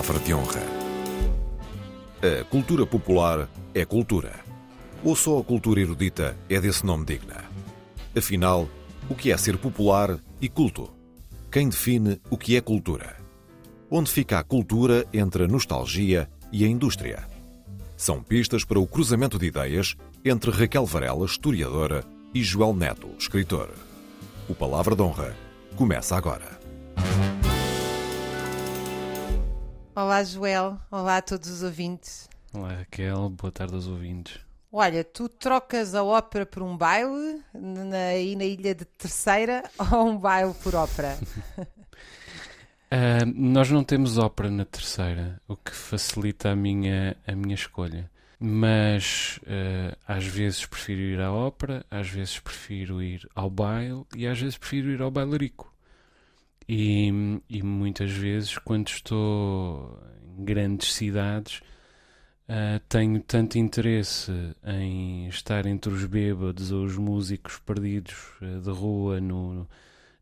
palavra de honra. A cultura popular é cultura. Ou só a cultura erudita é desse nome digna? Afinal, o que é ser popular e culto? Quem define o que é cultura? Onde fica a cultura entre a nostalgia e a indústria? São pistas para o cruzamento de ideias entre Raquel Varela, historiadora, e Joel Neto, escritor. O Palavra de Honra começa agora. Olá, Joel. Olá a todos os ouvintes. Olá, Raquel. Boa tarde aos ouvintes. Olha, tu trocas a ópera por um baile na, aí na ilha de Terceira ou um baile por ópera? uh, nós não temos ópera na Terceira, o que facilita a minha, a minha escolha. Mas uh, às vezes prefiro ir à ópera, às vezes prefiro ir ao baile e às vezes prefiro ir ao bailarico. E, e muitas vezes, quando estou em grandes cidades, uh, tenho tanto interesse em estar entre os bêbados ou os músicos perdidos uh, de rua no,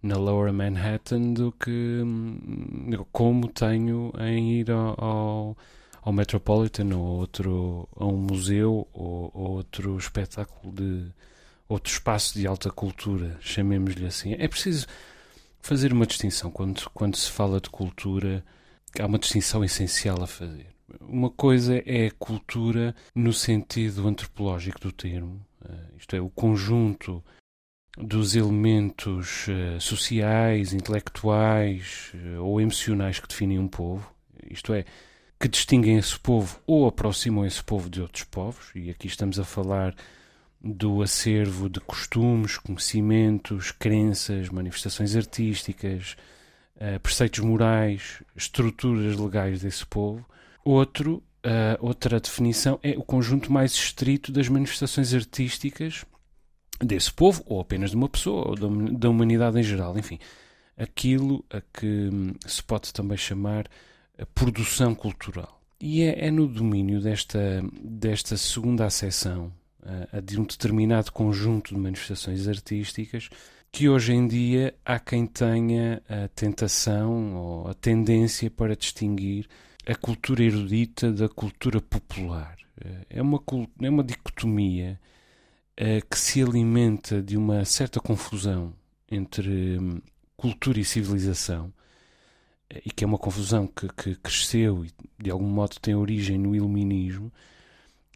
na Lower Manhattan do que um, como tenho em ir ao, ao, ao Metropolitan ou outro, a um museu ou, ou outro espetáculo de outro espaço de alta cultura, chamemos-lhe assim. É preciso fazer uma distinção quando, quando se fala de cultura. Há uma distinção essencial a fazer. Uma coisa é cultura no sentido antropológico do termo, uh, isto é, o conjunto dos elementos uh, sociais, intelectuais uh, ou emocionais que definem um povo, isto é, que distinguem esse povo ou aproximam esse povo de outros povos, e aqui estamos a falar do acervo de costumes, conhecimentos, crenças, manifestações artísticas, uh, preceitos morais, estruturas legais desse povo. Outro, uh, outra definição é o conjunto mais estrito das manifestações artísticas desse povo, ou apenas de uma pessoa, ou da, da humanidade em geral. Enfim, aquilo a que hum, se pode também chamar produção cultural. E é, é no domínio desta, desta segunda acessão a de um determinado conjunto de manifestações artísticas que hoje em dia há quem tenha a tentação ou a tendência para distinguir a cultura erudita da cultura popular. É uma, é uma dicotomia uh, que se alimenta de uma certa confusão entre um, cultura e civilização e que é uma confusão que, que cresceu e de algum modo tem origem no iluminismo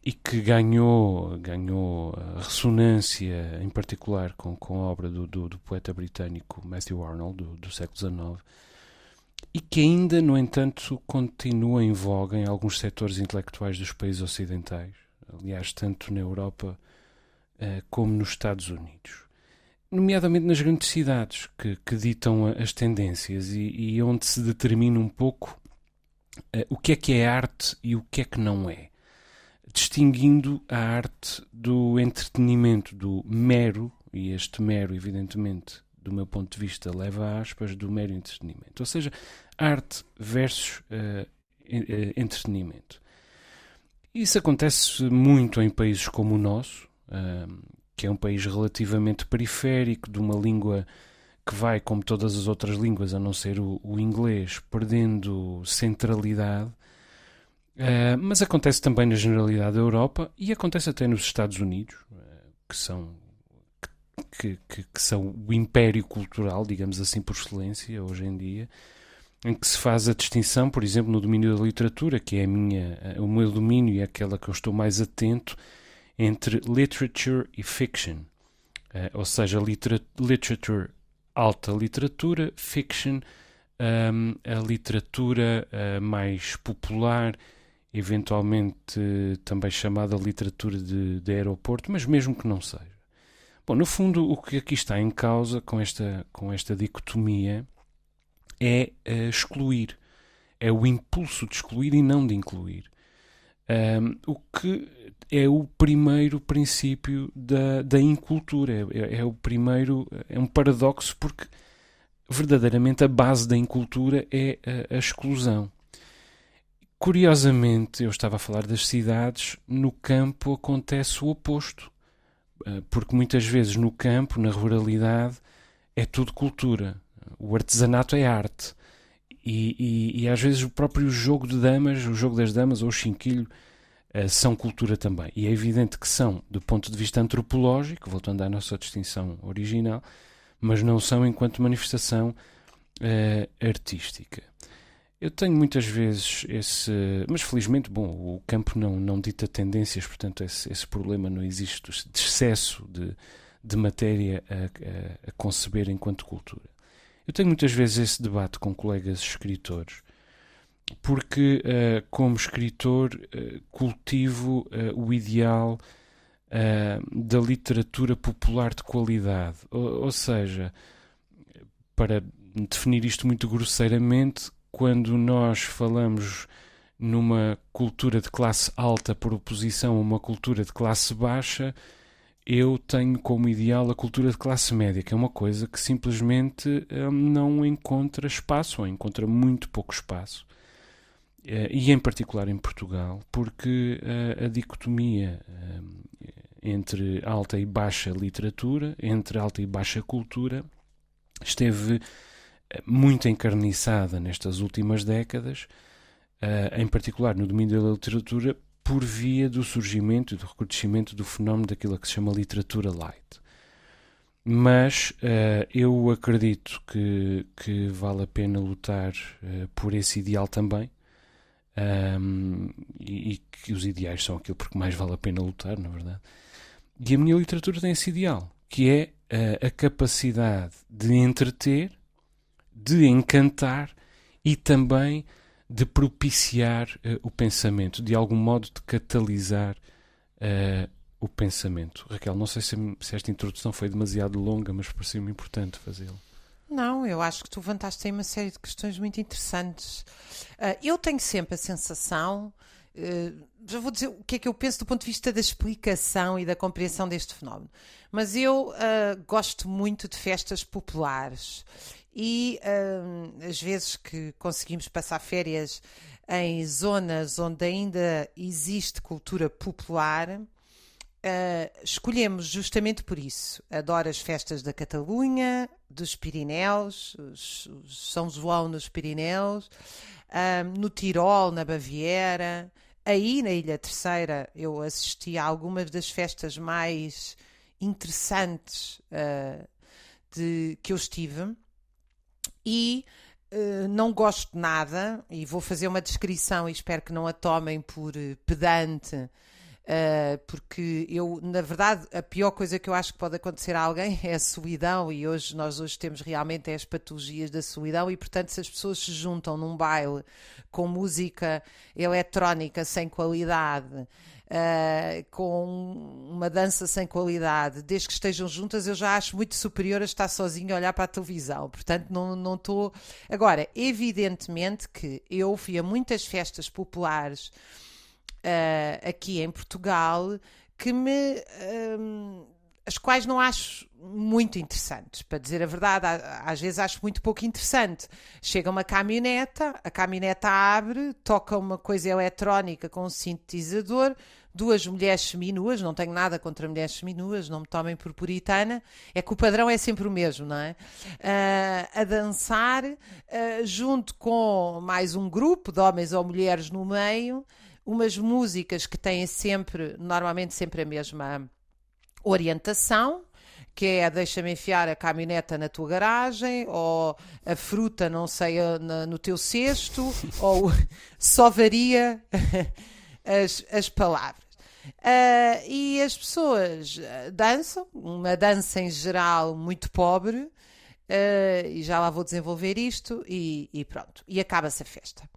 e que ganhou, ganhou ressonância, em particular com, com a obra do, do, do poeta britânico Matthew Arnold, do, do, século XIX, e que ainda, no entanto, continua em voga em alguns setores intelectuais dos países ocidentais, aliás, tanto na Europa uh, como nos Estados Unidos. Nomeadamente nas grandes cidades, que, que ditam as tendências e, e, onde se determina um pouco uh, o que é que é arte e o que é que não é distinguindo a arte do entretenimento, do mero, e este mero, evidentemente, do meu ponto de vista, leva aspas, do mero entretenimento. Ou seja, arte versus uh, entretenimento. Isso acontece muito em países como o nosso, uh, que é um país relativamente periférico, de uma língua que vai, como todas as outras línguas, a não ser o, o inglês, perdendo centralidade Uh, mas acontece também na generalidade da Europa e acontece até nos Estados Unidos, uh, que são que, que, que, são o império cultural, digamos assim, por excelência, hoje em dia, em que se faz a distinção, por exemplo, no domínio da literatura, que é minha, o meu domínio e é aquela que eu estou mais atento, entre literature e fiction. Uh, ou seja, literature, alta literatura, fiction, um, a literatura mais popular eventualmente também chamada literatura de, de aeroporto, mas mesmo que não seja. Bom, no fundo, o que aqui está em causa com esta, com esta dicotomia é uh, excluir. É o impulso de excluir e não de incluir. Um, o que é o primeiro princípio da, da incultura. É, é, o primeiro. É um paradoxo porque verdadeiramente a base da incultura é a, a exclusão. Curiosamente, eu estava a falar das cidades, no campo acontece o oposto. Eh, porque muitas vezes no campo, na ruralidade, é tudo cultura. O artesanato é arte. e, e, e, às vezes o próprio jogo de damas, o jogo das damas ou o chinquilho, uh, são cultura também. E é evidente que são, do ponto de vista antropológico, voltando à nossa distinção original, mas não são enquanto manifestação uh, artística. Eu tenho muitas vezes esse. Mas felizmente, bom, o campo não, não dita tendências, portanto, esse, esse problema não existe de excesso de, de matéria a, a, a conceber enquanto cultura. Eu tenho muitas vezes esse debate com colegas escritores, porque, uh, como escritor, uh, cultivo uh, o ideal da literatura popular de qualidade. Ou, ou seja, para definir isto muito grosseiramente, quando nós falamos numa cultura de classe alta por oposição a uma cultura de classe baixa, eu tenho como ideal a cultura de classe média, que é uma coisa que simplesmente hum, não encontra espaço, ou encontra muito pouco espaço. Uh, e em particular em Portugal, porque uh, a dicotomia uh, entre alta e baixa literatura, entre alta e baixa cultura, esteve muito encarniçada nestas últimas décadas, uh, em particular no domínio da literatura, por via do surgimento e do recrudescimento do fenómeno daquilo que se chama literatura light. Mas uh, eu acredito que, que vale a pena lutar uh, por esse ideal também. Um, e, e, que os ideais são aquilo porque mais vale a pena lutar, na verdade. E a minha literatura tem esse ideal, que é a capacidade de entreter de encantar e também de propiciar uh, o pensamento, de algum modo de catalisar uh, o pensamento. Raquel, não sei se, se, esta introdução foi demasiado longa, mas pareceu-me importante fazê-la. Não, eu acho que tu levantaste aí uma série de questões muito interessantes. Uh, eu tenho sempre a sensação, já vou dizer o que é que eu penso do ponto de vista da explicação e da compreensão deste fenómeno, mas eu gosto muito de festas populares e uh, as vezes que conseguimos passar férias em zonas onde ainda existe cultura popular, uh, escolhemos justamente por isso. Adoro as festas da Catalunha, dos Pirineus, os, os São João nos Pirineus, uh, no Tirol, na Baviera. Aí na Ilha Terceira eu assisti a algumas das festas mais interessantes uh, de, que eu estive. E uh, não gosto nada, e vou fazer uma descrição e espero que não a tomem por uh, pedante, uh, porque eu, na verdade, a pior coisa que eu acho que pode acontecer a alguém é a solidão, e hoje nós hoje temos realmente as patologias da solidão, e portanto, se as pessoas se juntam num baile com música eletrónica sem qualidade uh, com uma dança sem qualidade, desde que estejam juntas, eu já acho muito superior a estar sozinho a olhar para a televisão. Portanto, não estou. Agora, evidentemente que eu fui a muitas festas populares uh, aqui em Portugal que me. Um, as quais não acho muito interessantes, para dizer a verdade, às vezes acho muito pouco interessante. Chega uma caminhoneta, a caminhoneta abre, toca uma coisa eletrónica com um sintetizador, duas mulheres seminuas, não tenho nada contra mulheres seminuas, não me tomem por puritana, é que o padrão é sempre o mesmo, não é? Uh, a dançar, uh, junto com mais um grupo de homens ou mulheres no meio, umas músicas que têm sempre, normalmente sempre a mesma orientação, que é deixa-me enfiar a caminhoneta na tua garagem, ou a fruta, não sei, no teu cesto, ou só varia as, as palavras. Uh, e as pessoas ah, dançam, uma dança em geral muito pobre, uh, e já lá vou desenvolver isto, e, e pronto, e acaba-se a festa.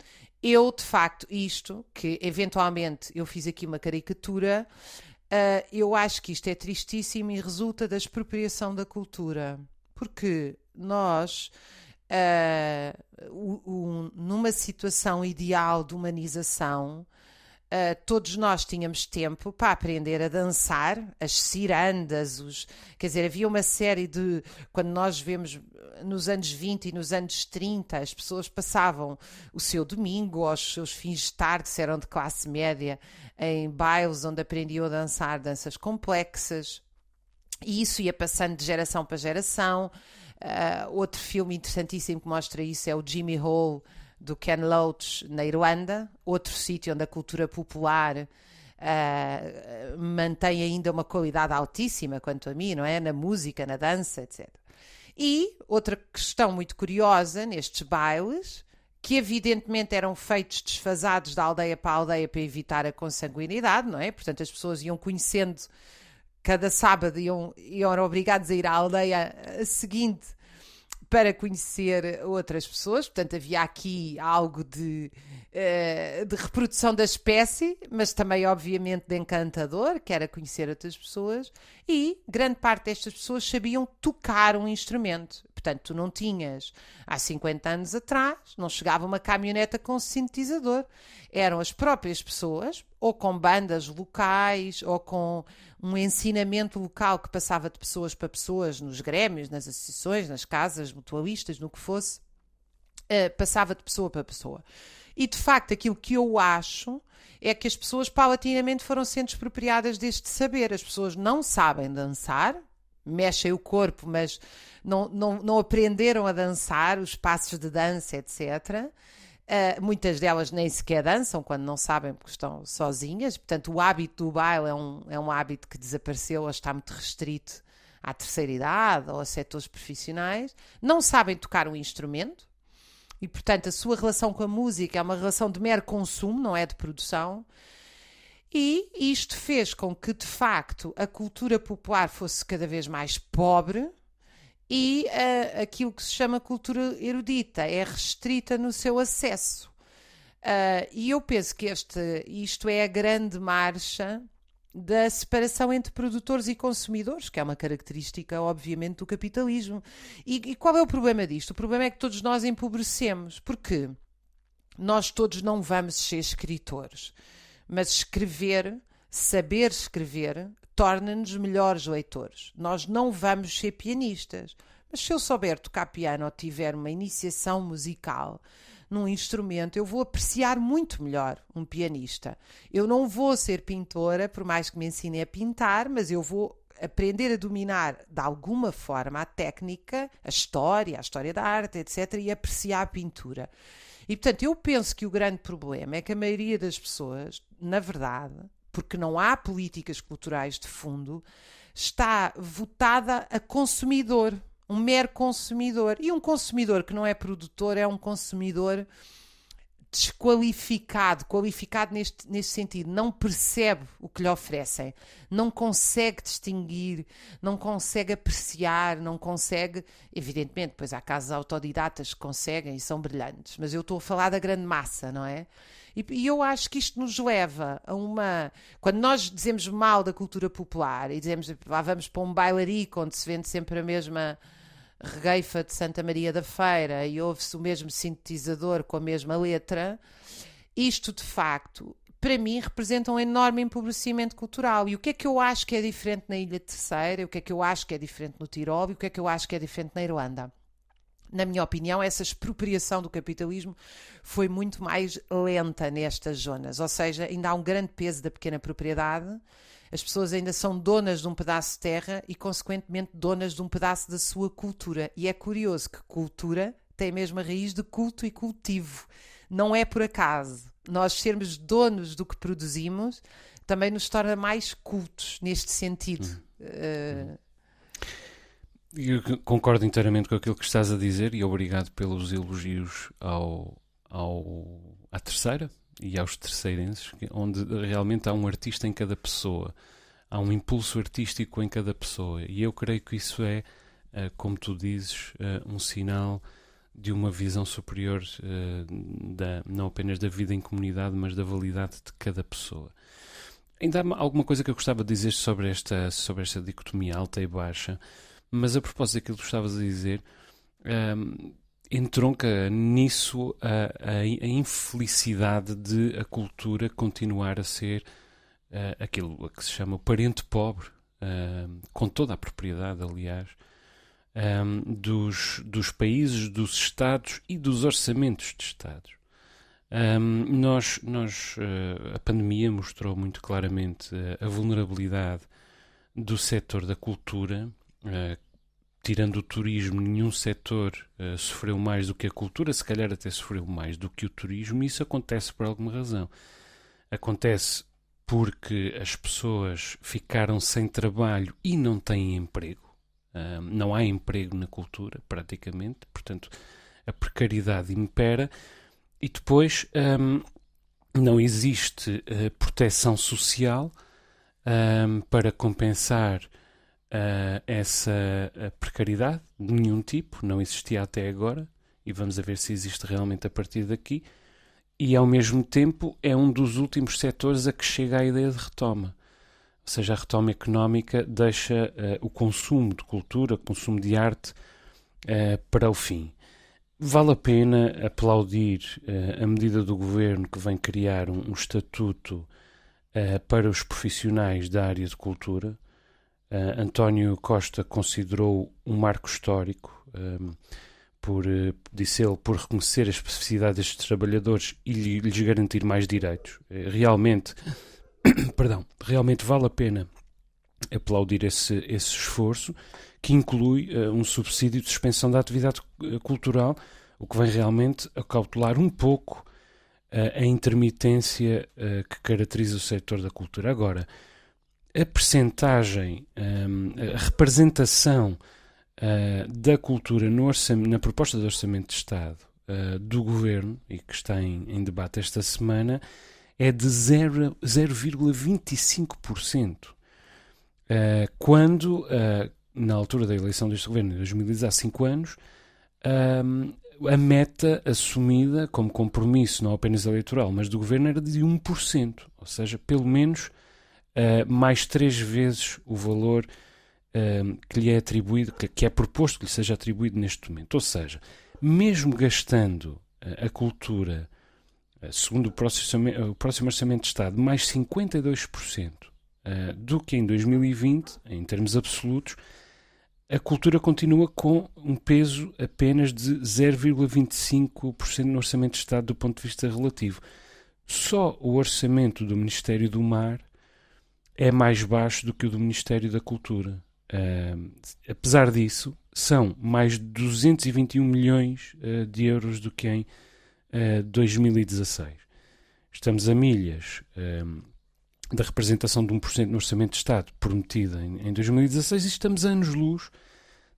Eu, de facto, isto, que eventualmente eu fiz aqui uma caricatura, uh, eu acho que isto é tristíssimo e resulta da expropriação da cultura. Porque nós, o, o, numa situação ideal de humanização, Uh, todos nós tínhamos tempo para aprender a dançar, as cirandas, os, quer dizer, havia uma série de. Quando nós vemos nos anos 20 e nos anos 30, as pessoas passavam o seu domingo ou os seus fins de tarde, se eram de classe média, em bailes onde aprendiam a dançar danças complexas, e isso ia passando de geração para geração. Uh, outro filme interessantíssimo que mostra isso é o Jimmy Hole, do Ken Loach, na Irlanda, outro sítio onde a cultura popular uh, mantém ainda uma qualidade altíssima, quanto a mim, não é? Na música, na dança, etc. E outra questão muito curiosa nestes bailes, que evidentemente eram feitos desfasados da aldeia para a aldeia para evitar a consanguinidade, não é? Portanto, as pessoas iam conhecendo cada sábado iam, iam obrigados a ir à aldeia seguinte para conhecer outras pessoas, portanto havia aqui algo de, uh, de reprodução da espécie, mas também obviamente de encantador, que era conhecer outras pessoas, e grande parte destas pessoas sabiam tocar um instrumento. Portanto, tu não tinhas, há 50 anos atrás, não chegava uma caminhoneta com sintetizador. Eram as próprias pessoas, ou com bandas locais, ou com um ensinamento local que passava de pessoas para pessoas, nos grêmios, nas associações, nas casas mutualistas, no que fosse, uh, passava de pessoa para pessoa. E de facto, aquilo que eu acho é que as pessoas paulatinamente foram sendo expropriadas deste saber. As pessoas não sabem dançar, mexem o corpo, mas não, não, não aprenderam a dançar, os passos de dança, etc. Uh, muitas delas nem sequer dançam quando não sabem porque estão sozinhas. Portanto, o hábito do baile é um, é um hábito que desapareceu ou está muito restrito à terceira idade ou a setores profissionais. Não sabem tocar um instrumento e, portanto, a sua relação com a música é uma relação de mero consumo, não é de produção. E isto fez com que, de facto, a cultura popular fosse cada vez mais pobre e uh, aquilo que se chama cultura erudita é restrita no seu acesso. Uh, e eu penso que este, isto é a grande marcha da separação entre produtores e consumidores, que é uma característica, obviamente, do capitalismo. E, e qual é o problema disto? O problema é que todos nós empobrecemos. Porque nós todos não vamos ser escritores. Mas escrever, saber escrever, torna-nos melhores leitores. Nós não vamos ser pianistas. Mas se eu souber tocar piano ou tiver uma iniciação musical num instrumento, eu vou apreciar muito melhor um pianista. Eu não vou ser pintora, por mais que me ensine a pintar, mas eu vou aprender a dominar de alguma forma a técnica, a história, a história da arte, etc., e apreciar a pintura. E portanto, eu penso que o grande problema é que a maioria das pessoas, na verdade, porque não há políticas culturais de fundo, está votada a consumidor, um mero consumidor. E um consumidor que não é produtor é um consumidor desqualificado, qualificado neste, neste sentido, não percebe o que lhe oferecem, não consegue distinguir, não consegue apreciar, não consegue. Evidentemente, depois há casos autodidatas que conseguem e são brilhantes, mas eu estou a falar da grande massa, não é? E, e, eu acho que isto nos leva a uma. Quando nós dizemos mal da cultura popular e dizemos lá vamos para um bailarico onde se vende sempre a mesma regueifa de Santa Maria da Feira e ouve-se o mesmo sintetizador com a mesma letra, isto de facto, para mim, representa um enorme empobrecimento cultural. E o que é que eu acho que é diferente na Ilha Terceira, o que é que eu acho que é diferente no Tirol e o que é que eu acho que é diferente na Irlanda? Na minha opinião, essa expropriação do capitalismo foi muito mais lenta nestas zonas, ou seja, ainda há um grande peso da pequena propriedade as pessoas ainda são donas de um pedaço de terra e, consequentemente, donas de um pedaço da sua cultura. E é curioso que cultura tem a mesma raiz de culto e cultivo. Não é por acaso. Nós sermos donos do que produzimos também nos torna mais cultos neste sentido. Uh... Eu concordo inteiramente com aquilo que estás a dizer e obrigado pelos elogios ao, ao, à terceira, e aos terceirenses, onde realmente há um artista em cada pessoa, há um impulso artístico em cada pessoa. E eu creio que isso é, eh, como tu dizes, eh, um sinal de uma visão superior eh, da, não apenas da vida em comunidade, mas da validade de cada pessoa. Ainda há alguma coisa que eu gostava de dizer sobre esta, sobre esta dicotomia alta e baixa, mas a propósito daquilo que tu estavas a dizer, um, entronca nisso a, a, a, infelicidade de a cultura continuar a ser uh, aquilo que se chama o parente pobre, uh, com toda a propriedade, aliás, um, dos, dos países, dos Estados e dos orçamentos de Estados. Um, nós, nós uh, a pandemia mostrou muito claramente a vulnerabilidade do setor da cultura, tirando o turismo, nenhum setor uh, sofreu mais do que a cultura, se calhar até sofreu mais do que o turismo, e isso acontece por alguma razão. Acontece porque as pessoas ficaram sem trabalho e não têm emprego. Uh, não há emprego na cultura, praticamente, portanto, a precariedade impera. E depois um, não existe uh, proteção social um, para compensar uh, essa precariedade de nenhum tipo, não existia até agora, e vamos a ver se existe realmente a partir daqui. E ao mesmo tempo é um dos últimos setores a que chega a ideia de retoma. Ou seja, a retoma económica deixa uh, o consumo de cultura, consumo de arte uh, para o fim. Vale a pena aplaudir uh, a medida do governo que vem criar um, um estatuto para os profissionais da área de cultura. Uh, António Costa considerou um marco histórico, um, por, disse ele, por reconhecer a especificidade destes trabalhadores e lhes garantir mais direitos. realmente, perdão, realmente vale a pena aplaudir esse, esse esforço que inclui uh, um subsídio de suspensão da atividade eh, cultural, o que vem realmente a cautelar um pouco uh, a intermitência uh, que caracteriza o setor da cultura. Agora, a percentagem, um, a representação da cultura no na proposta de orçamento de Estado do governo, e que está em, em debate esta semana, é de 0,25%. Uh, quando, uh, na altura da eleição deste governo, em 2010, há cinco anos, um, a meta assumida como compromisso, não apenas eleitoral, mas do governo, era de 1%, ou seja, pelo menos uh, mais três vezes o valor uh, que lhe é atribuído, que, que, é proposto que lhe seja atribuído neste momento. Ou seja, mesmo gastando uh, a cultura, segundo o próximo, o próximo Orçamento de Estado, mais 52% do que em 2020, em termos absolutos, a cultura continua com um peso apenas de 0,25% no Orçamento de Estado do ponto de vista relativo. Só o orçamento do Ministério do Mar é mais baixo do que o do Ministério da Cultura. Uh, apesar disso, são mais de 221 milhões uh, de euros do que em uh, 2016. Estamos a milhas da representação de 1% no Orçamento de Estado prometida em, em 2016 e estamos a anos-luz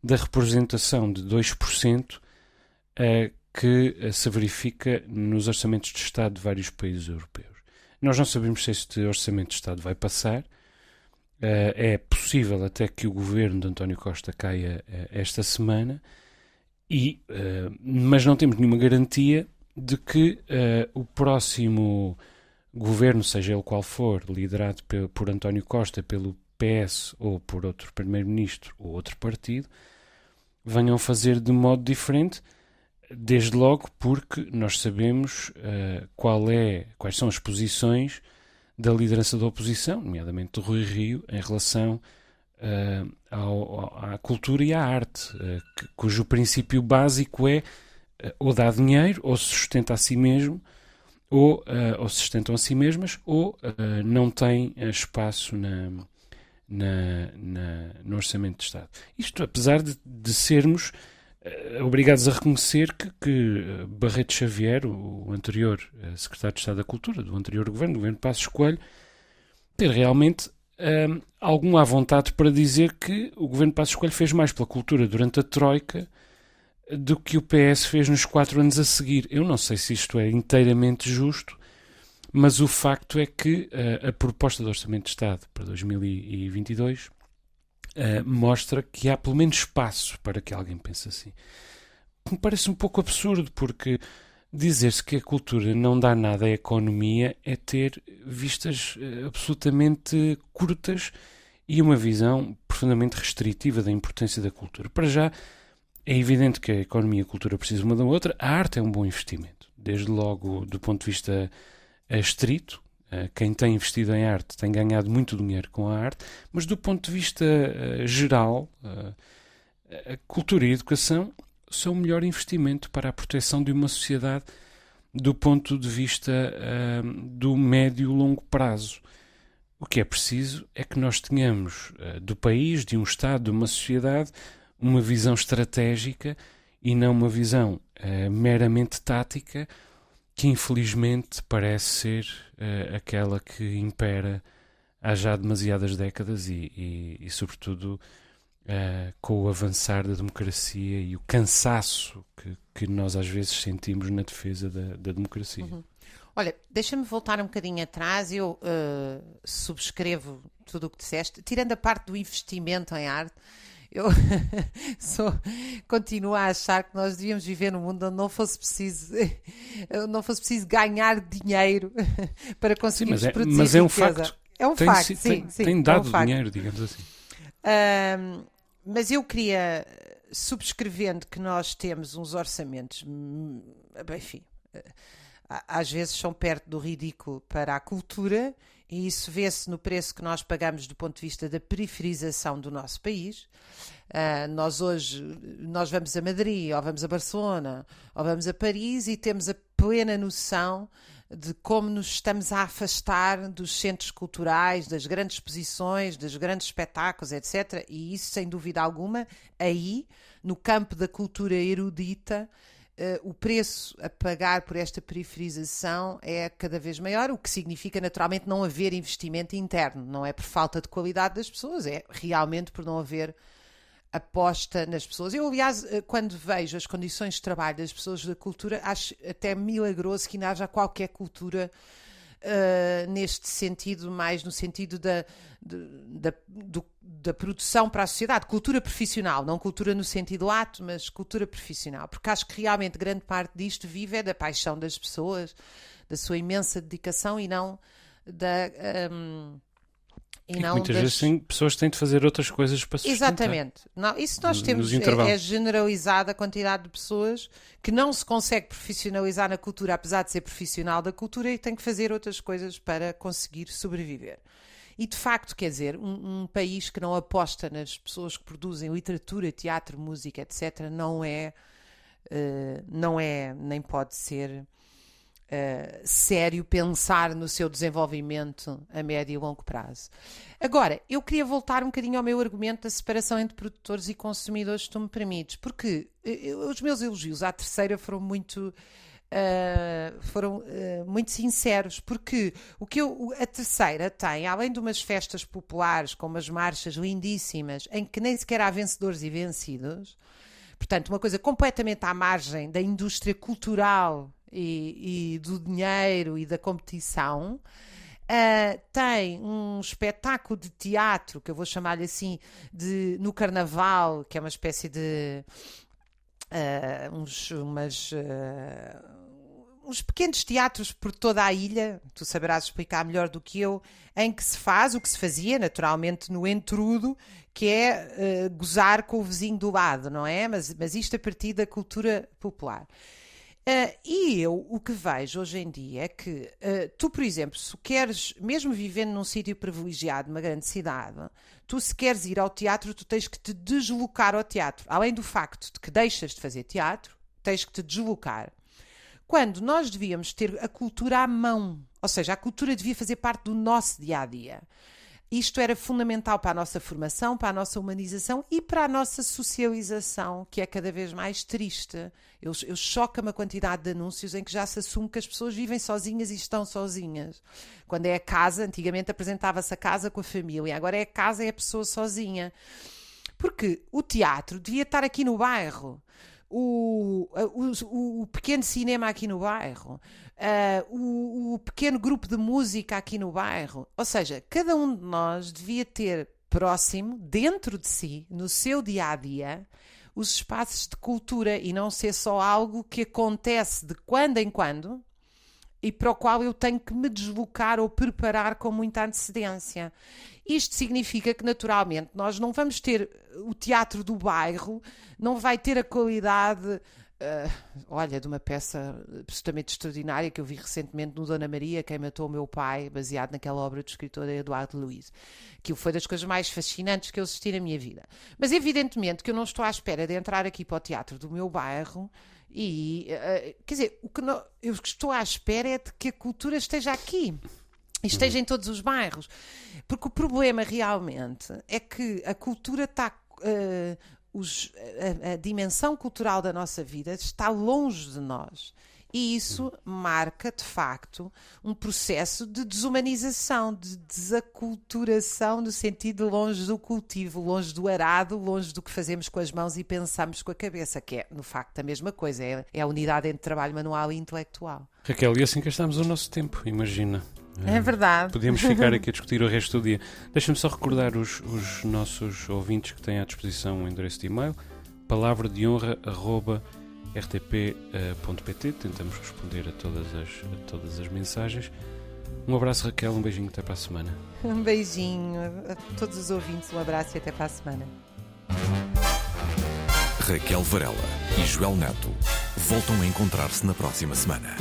da representação de 2% uh, eh, que se verifica nos orçamentos de Estado de vários países europeus. Nós não sabemos se este Orçamento de Estado vai passar. Uh, é possível até que o governo de António Costa caia esta semana, e, mas não temos nenhuma garantia de que o próximo governo, seja ele qual for, liderado por António Costa, pelo PS ou por outro primeiro-ministro ou outro partido, venham fazer de modo diferente, desde logo porque nós sabemos uh, qual é, quais são as posições da liderança da oposição, nomeadamente do Rui Rio, em relação uh, ao, à cultura e à arte, uh, cujo princípio básico é ou dá dinheiro, ou se sustenta a si mesmo, ou, ou se sustentam a si mesmas, ou não tem espaço na, na, na, no Orçamento de Estado. Isto apesar de, de sermos obrigados a reconhecer que, que eh, Barreto Xavier, o, anterior uh, Secretário de Estado da Cultura, do anterior governo, do governo Passos Coelho, ter realmente uh, algum à vontade para dizer que o governo Passos Coelho fez mais pela cultura durante a Troika do que o PS fez nos quatro anos a seguir. Eu não sei se isto é inteiramente justo, mas o facto é que uh, a proposta de Orçamento de Estado para 2022 uh, eh, mostra que há pelo menos espaço para que alguém pense assim. Me parece um pouco absurdo, porque dizer-se que a cultura não dá nada à economia é ter vistas uh, absolutamente curtas e uma visão profundamente restritiva da importância da cultura. Para já, é evidente que a economia e a cultura precisam uma da outra. A arte é um bom investimento, desde logo do ponto de vista é estrito. Eh, quem tem investido em arte tem ganhado muito dinheiro com a arte, mas do ponto de vista eh, geral, eh, a cultura e a educação são o melhor investimento para a proteção de uma sociedade do ponto de vista do médio e longo prazo. O que é preciso é que nós tenhamos do país, de um Estado, de uma sociedade, uma visão estratégica e não uma visão meramente tática, que infelizmente parece ser uh, aquela que impera há já demasiadas décadas e, e, e sobretudo, uh, com o avançar da democracia e o cansaço que, que nós às vezes sentimos na defesa da, da democracia. Uhum. Olha, deixa-me voltar um bocadinho atrás. Eu uh, subscrevo tudo o que disseste, tirando a parte do investimento em arte. Eu sou, continuo a achar que nós devíamos viver num mundo onde não fosse preciso, não fosse preciso ganhar dinheiro para conseguir sim, mas é, mas é um facto. É um tem, facto, sim, tem, sim. Tem dado é um dinheiro, digamos assim. Uh, mas eu queria, subscrevendo que nós temos uns orçamentos, hum, enfim, às vezes são perto do ridículo para a cultura, e isso vê-se no preço que nós pagamos do ponto de vista da periferização do nosso país. Uh, nós hoje nós vamos a Madrid, ou vamos a Barcelona, ou vamos a Paris e temos a plena noção de como nos estamos a afastar dos centros culturais, das grandes exposições, dos grandes espetáculos, etc. E isso, sem dúvida alguma, aí, no campo da cultura erudita, o preço a pagar por esta periferização é cada vez maior, o que significa naturalmente não haver investimento interno. Não é por falta de qualidade das pessoas, é realmente por não haver aposta nas pessoas. Eu, aliás, eh, quando vejo as condições de trabalho das pessoas da cultura, acho até milagroso que ainda haja qualquer cultura uh, neste sentido, mais no sentido da, da, da produção para a sociedade, cultura profissional, não cultura no sentido lato, mas cultura profissional, porque acho que realmente grande parte disto vive é da paixão das pessoas, da sua imensa dedicação e não da. Um, e, e não muitas das... vezes tem, pessoas têm de fazer outras coisas para sustentar. Exatamente. Não, isso nós temos, é, é generalizada a quantidade de pessoas que não se consegue profissionalizar na cultura, apesar de ser profissional da cultura, e tem que fazer outras coisas para conseguir sobreviver. E de facto, quer dizer, um, um país que não aposta nas pessoas que produzem literatura, teatro, música, etc., não é, uh, não é, nem pode ser uh, sério pensar no seu desenvolvimento a médio e longo prazo. Agora, eu queria voltar um bocadinho ao meu argumento da separação entre produtores e consumidores, se tu me permites, porque uh, os meus elogios à terceira foram muito. Uh, foram uh, muito sinceros, porque o que eu, a terceira tem, além de umas festas populares com umas marchas lindíssimas, em que nem sequer há vencedores e vencidos, portanto, uma coisa completamente à margem da indústria cultural e, e do dinheiro e da competição. Uh, tem um espetáculo de teatro, que eu vou chamar-lhe assim, de, no Carnaval, que é uma espécie de. Uh, uns, umas, uh, uns pequenos teatros por toda a ilha, tu saberás explicar melhor do que eu, em que se faz o que se fazia naturalmente no entrudo, que é gozar com o vizinho do lado, não é? Mas, mas isto a partir da cultura popular. Uh, e eu o que vejo hoje em dia é que uh, tu, por exemplo, se queres, mesmo vivendo num sítio privilegiado, numa grande cidade, tu se queres ir ao teatro, tu tens que te deslocar ao teatro. Além do facto de que deixas de fazer teatro, tens que te deslocar. Quando nós devíamos ter a cultura à mão, ou seja, a cultura devia fazer parte do nosso dia a dia. Isto era fundamental para a nossa formação, para a nossa humanização e para a nossa socialização, que é cada vez mais triste. Eu, eu choca-me a quantidade de anúncios em que já se assume que as pessoas vivem sozinhas e estão sozinhas. Quando é a casa, antigamente apresentava-se a casa com a família, agora é a casa e é a pessoa sozinha. Porque o teatro devia estar aqui no bairro. O, o, o, pequeno cinema aqui no bairro, uh, o, o pequeno grupo de música aqui no bairro. Ou seja, cada um de nós devia ter próximo, dentro de si, no seu dia a dia, os espaços de cultura e não ser só algo que acontece de quando em quando e para o qual eu tenho que me deslocar ou preparar com muita antecedência. Isto significa que, naturalmente, nós não vamos ter o teatro do bairro, não vai ter a qualidade Uh, olha, de uma peça absolutamente extraordinária que eu vi recentemente no Dona Maria, Quem Matou o Meu Pai, baseado naquela obra do escritor Eduardo Luiz, que foi das coisas mais fascinantes que eu assisti na minha vida. Mas evidentemente que eu não estou à espera de entrar aqui para o teatro do meu bairro e, uh, quer dizer, o que não, eu estou à espera é de que a cultura esteja aqui. Esteja em todos os bairros. Porque o problema realmente é que a cultura está uh, os, a, a dimensão cultural da nossa vida está longe de nós. E isso marca, de facto, um processo de desumanização, de desaculturação, no sentido de longe do cultivo, longe do arado, longe do que fazemos com as mãos e pensamos com a cabeça, que é, no facto, a mesma coisa, é, é a unidade entre trabalho manual e intelectual. Raquel, e assim gastamos o nosso tempo, imagina. É verdade. Podíamos ficar aqui a discutir o resto do dia. Deixa-me só recordar os, os nossos ouvintes que têm à disposição o endereço de e-mail palavra de honra arroba rtp.pt. Tentamos responder a todas, as, a todas as mensagens. Um abraço, Raquel. Um beijinho. Até para a semana. Um beijinho a todos os ouvintes. Um abraço e até para a semana. Raquel Varela e Joel Neto voltam a encontrar-se na próxima semana.